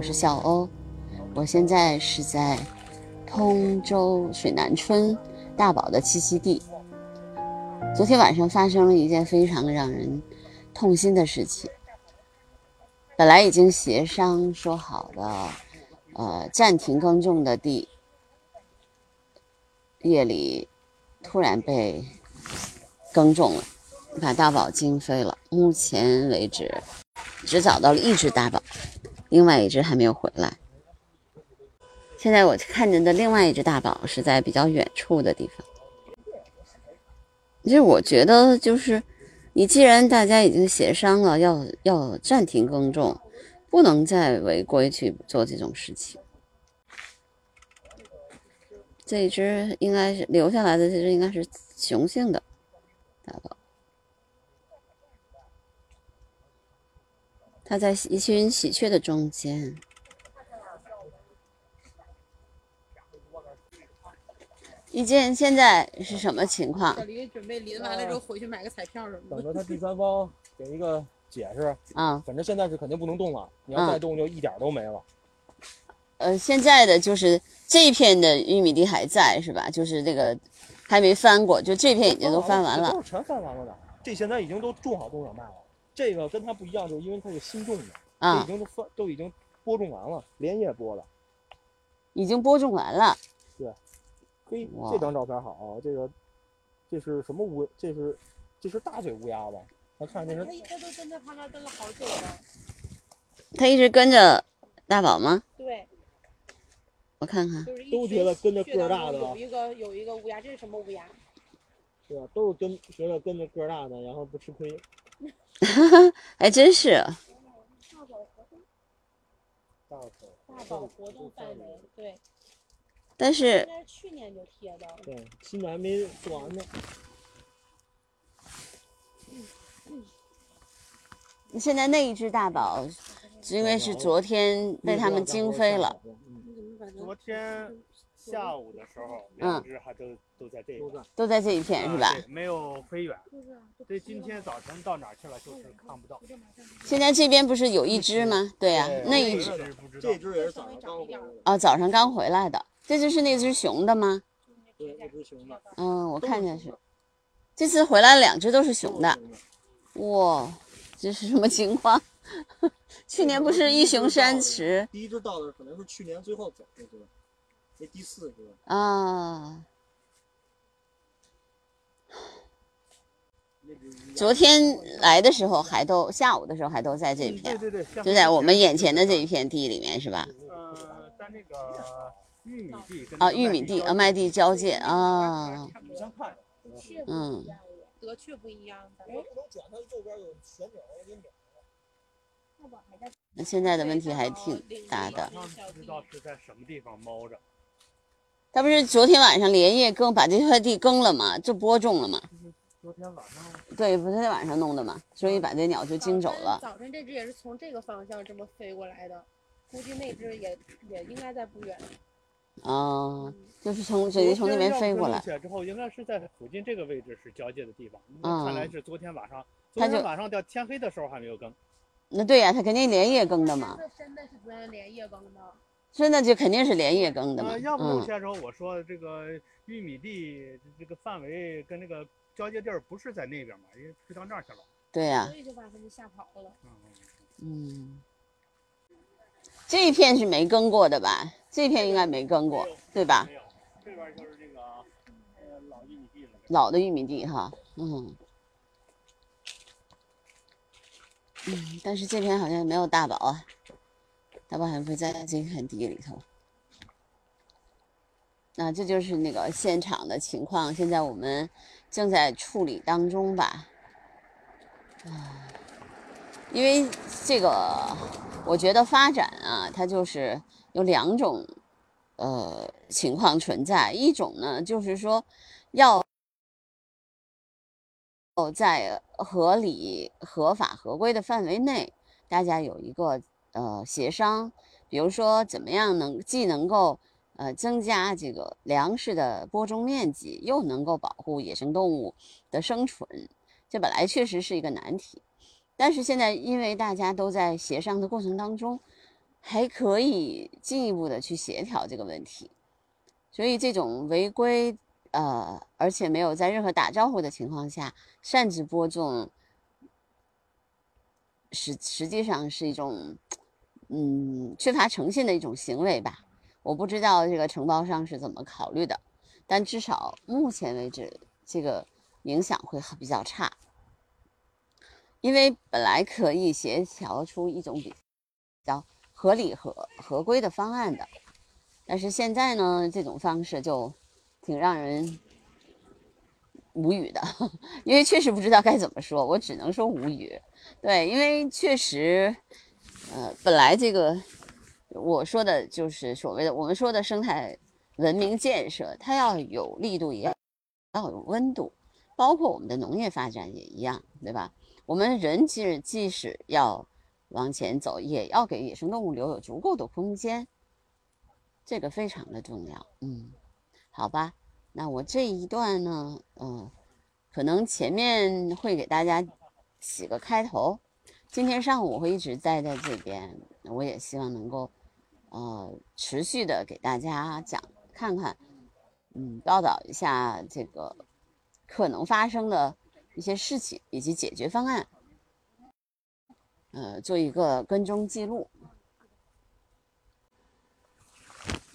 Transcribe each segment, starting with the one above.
我是小欧，我现在是在通州水南村大宝的栖息地。昨天晚上发生了一件非常让人痛心的事情。本来已经协商说好的，呃，暂停耕种的地，夜里突然被耕种了，把大宝惊飞了。目前为止，只找到了一只大宝，另外一只还没有回来。现在我看见的另外一只大宝是在比较远处的地方。其实我觉得，就是你既然大家已经协商了要要暂停耕种，不能再违规去做这种事情。这只应该是留下来的，这只应该是雄性的大宝，它在一群喜鹊的中间。一见现在是什么情况？小黎准备淋完了之后回去买个彩票什么的等着他第三方给一个解释。啊，反正现在是肯定不能动了，你要再动就一点都没了。呃，现在的就是这片的玉米地还在是吧？就是这个还没翻过，就这片已经都翻完了都是全翻完了的。这现在已经都种好种小麦了。这个跟它不一样，就是因为它是新种的，这已啊，经都翻都已经播种完了，连夜播的。已经播种完了。对嘿，哇这张照片好啊，这个这是什么乌？这是这是大嘴乌鸦吧？咱看这是他他都跟在旁边跟了好久了。它一直跟着大宝吗？对，我看看，都觉得跟着个儿大的有一个有一个乌鸦，这是什么乌鸦？对吧？都是跟觉得跟着个儿大的，然后不吃亏。还真是。大口大宝活动范围，对，但是应该是去年就贴的。对，没做完呢。现在那一只大宝，因为是昨天被他们惊飞了。嗯，昨天下午的时候，嗯两只还都都在这个，都在这一片是吧啊？没有飞远。这今天早晨到哪儿去了？就是看不到。现在这边不是有一只吗？对呀、对那一只这只也是早上刚回来的，哦，早上刚回来的，这就是那只熊的吗？对，那只熊的。嗯，我看见是熊的，这次回来两只都是熊的哇，这是什么情况？去年不是一熊三雌第一只到的可能是去年最后走的只，这第四只。啊？昨天来的时候还都下午的时候还都在这片，对对，就在我们眼前的这一片地里面是吧？呃，在那个玉米地啊，玉米地啊，麦地交界啊，嗯，得雀不一样那现在的问题还挺大的。不知道是在什么地方猫着。他不是昨天晚上连夜耕把这块地耕了吗？就播种了吗？昨天晚上对，不是在晚上弄的嘛，所以把这鸟就惊走了。早晨这只也是从这个方向这么飞过来的，估计那只也也应该在不远。啊，就是从直接从那边飞过来起。来之后，应该是在附近这个位置是交界的地方。嗯看来是昨天晚上，昨天晚上到天黑的时候还没有更。那对呀、他肯定连夜耕的嘛，这真的是昨天连夜耕的。真的就肯定是连夜耕的嘛。呃，要不有嗯，些时候我说这个玉米地这个范围跟那个交界地儿不是在那边嘛，因为飞到那儿去了。对呀、所以就把他们吓跑了。嗯，嗯，这一片是没耕过的吧？这片应该没耕过，对吧？没有，这边就是这个呃老玉米地了。老的玉米地哈，嗯，嗯，但是这片好像没有大宝啊，大宝好像不在这片地里头。那这就是那个现场的情况，现在我们正在处理当中吧。啊，因为这个，我觉得发展啊，它就是有两种呃情况存在，一种呢就是说要。在合理、合法、合规的范围内，大家有一个呃协商，比如说怎么样能既能够呃增加这个粮食的播种面积，又能够保护野生动物的生存，这本来确实是一个难题。但是现在因为大家都在协商的过程当中，还可以进一步的去协调这个问题。所以这种违规，呃，而且没有在任何打招呼的情况下擅自播种，实实际上是一种，嗯，缺乏诚信的一种行为吧。我不知道这个承包商是怎么考虑的，但至少目前为止，这个影响会比较差。因为本来可以协调出一种比较合理和合规的方案的，但是现在呢，这种方式就挺让人无语的，因为确实不知道该怎么说，我只能说无语。对，因为确实，呃，本来这个我说的就是所谓的我们说的生态文明建设，它要有力度，也要有温度，包括我们的农业发展也一样，对吧？我们人其实即使要往前走，也要给野生动物留有足够的空间，这个非常的重要。嗯，好吧，那我这一段呢，嗯，可能前面会给大家起个开头。今天上午我会一直待在这边，我也希望能够呃持续的给大家讲，看看，嗯，报道一下这个可能发生的。一些事情以及解决方案，呃，做一个跟踪记录。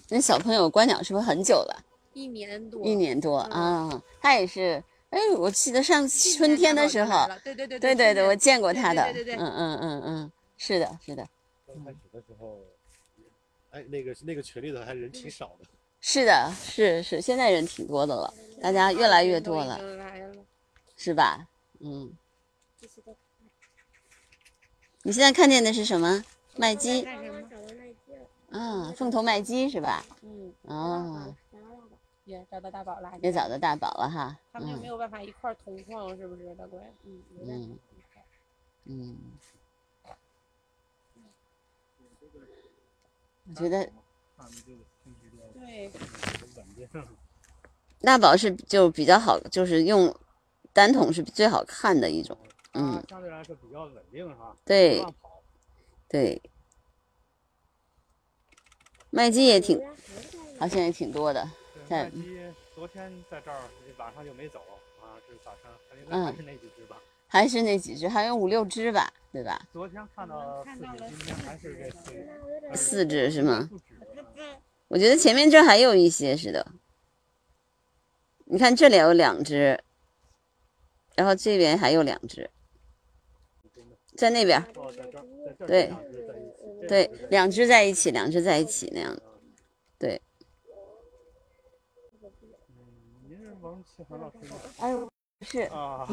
那小朋友观鸟是不是很久了？一年多。一年多啊，他也是。哎，我记得上春天的时候，对对对对对对，我见过他的。对对对，嗯嗯嗯嗯，是的，是的。刚开始的时候，哎，那个那个群里头还人挺少的。是的，是是，现在人挺多的了，大家越来越多了。是吧？嗯。你现在看见的是什么？麦鸡。啊，凤头麦鸡是吧？嗯。哦。也找到大宝了。也找到大宝了哈。他们就没有办法一块同框，是不是大贵？嗯。嗯。嗯。我觉得。对。大宝是就比较好，就是用。单筒是最好看的一种，嗯，相对来说比较稳定哈。对，对，麦基也挺，好像也挺多的。麦鸡昨天在这儿晚上就没走啊，这是早上，还是那几只吧？还是那几只，还有五六只吧，对吧？昨天看到四只，今天还是这四四只是吗？我觉得前面这还有一些似的，你看这里有两只。然后这边还有两只，在那边，对，对，两只在一起，两只在一起那样，对。哎，是 啊，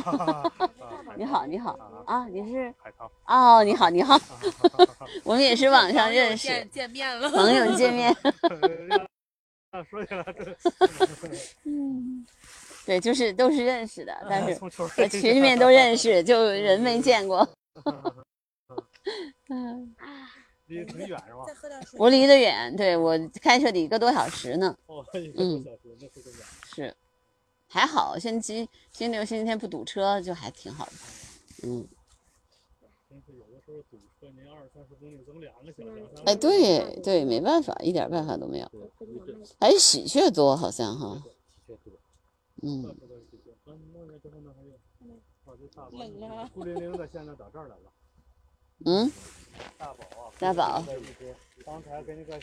你好，你好啊，你是海涛哦，你好，你好 我们也是网上认识，见面了，朋友见面。说起来这，嗯。对，就是都是认识的，但是在群里面都认识，就人没见过。嗯，离得挺远是吧？我离得远，对我开车得一个多小时呢。哦，一个多小时，那是远。是，还好，星期星期六、星期天不堵车，就还挺好的。嗯。真是有的时候堵车，您二三十公里走两个小时。哎，对对，没办法，一点办法都没有。哎，喜鹊多，好像哈。嗯。冷啊！孤零零的，现在到这儿来了。嗯。大宝啊！大宝。刚才跟那个，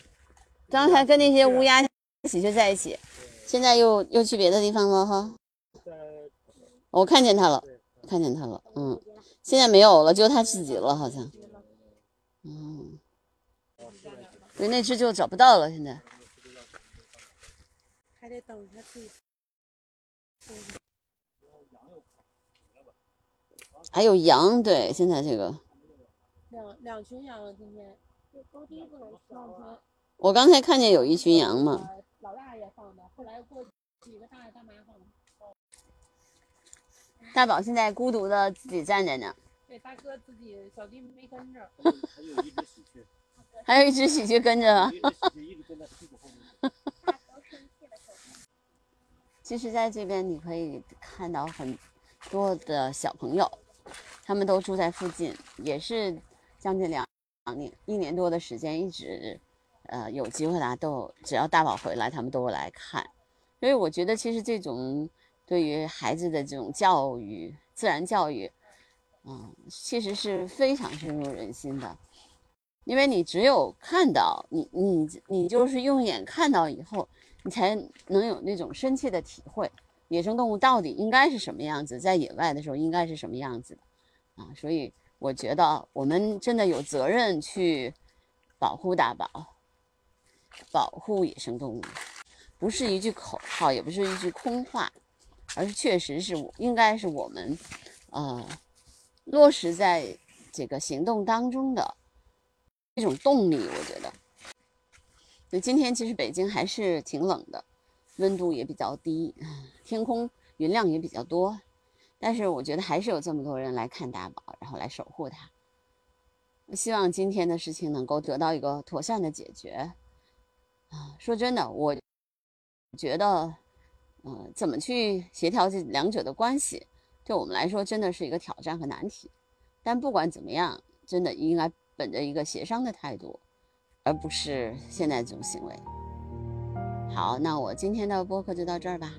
刚才跟那些乌鸦、喜鹊在一起，现在又又去别的地方了哈。我看见他了，看见他了。嗯。现在没有了，就他自己了，好像。嗯。对，那只就找不到了，现在。还得等他自己。还有羊，对，现在这个两两群羊今天，我刚才看见有一群羊嘛。老大爷放的，后来过几个大爷大妈放的。大宝现在孤独的自己站在那。对，大哥自己，小弟没跟着。还有一只喜鹊。还有一只喜鹊跟着。其实，在这边你可以看到很多的小朋友，他们都住在附近，也是将近两两年一年多的时间，一直呃有机会啦，都只要大宝回来，他们都会来看。所以我觉得，其实这种对于孩子的这种教育，自然教育，嗯，其实是非常深入人心的。因为你只有看到，你你你就是用眼看到以后，你才能有那种深切的体会，野生动物到底应该是什么样子，在野外的时候应该是什么样子的啊！所以我觉得我们真的有责任去保护大宝，保护野生动物，不是一句口号，也不是一句空话，而是确实是应该是我们呃落实在这个行动当中的。一种动力，我觉得。所以今天其实北京还是挺冷的，温度也比较低，天空云量也比较多，但是我觉得还是有这么多人来看大宝，然后来守护它。希望今天的事情能够得到一个妥善的解决。啊，说真的，我觉得，嗯，怎么去协调这两者的关系，对我们来说真的是一个挑战和难题。但不管怎么样，真的应该。本着一个协商的态度，而不是现在这种行为。好，那我今天的播客就到这儿吧。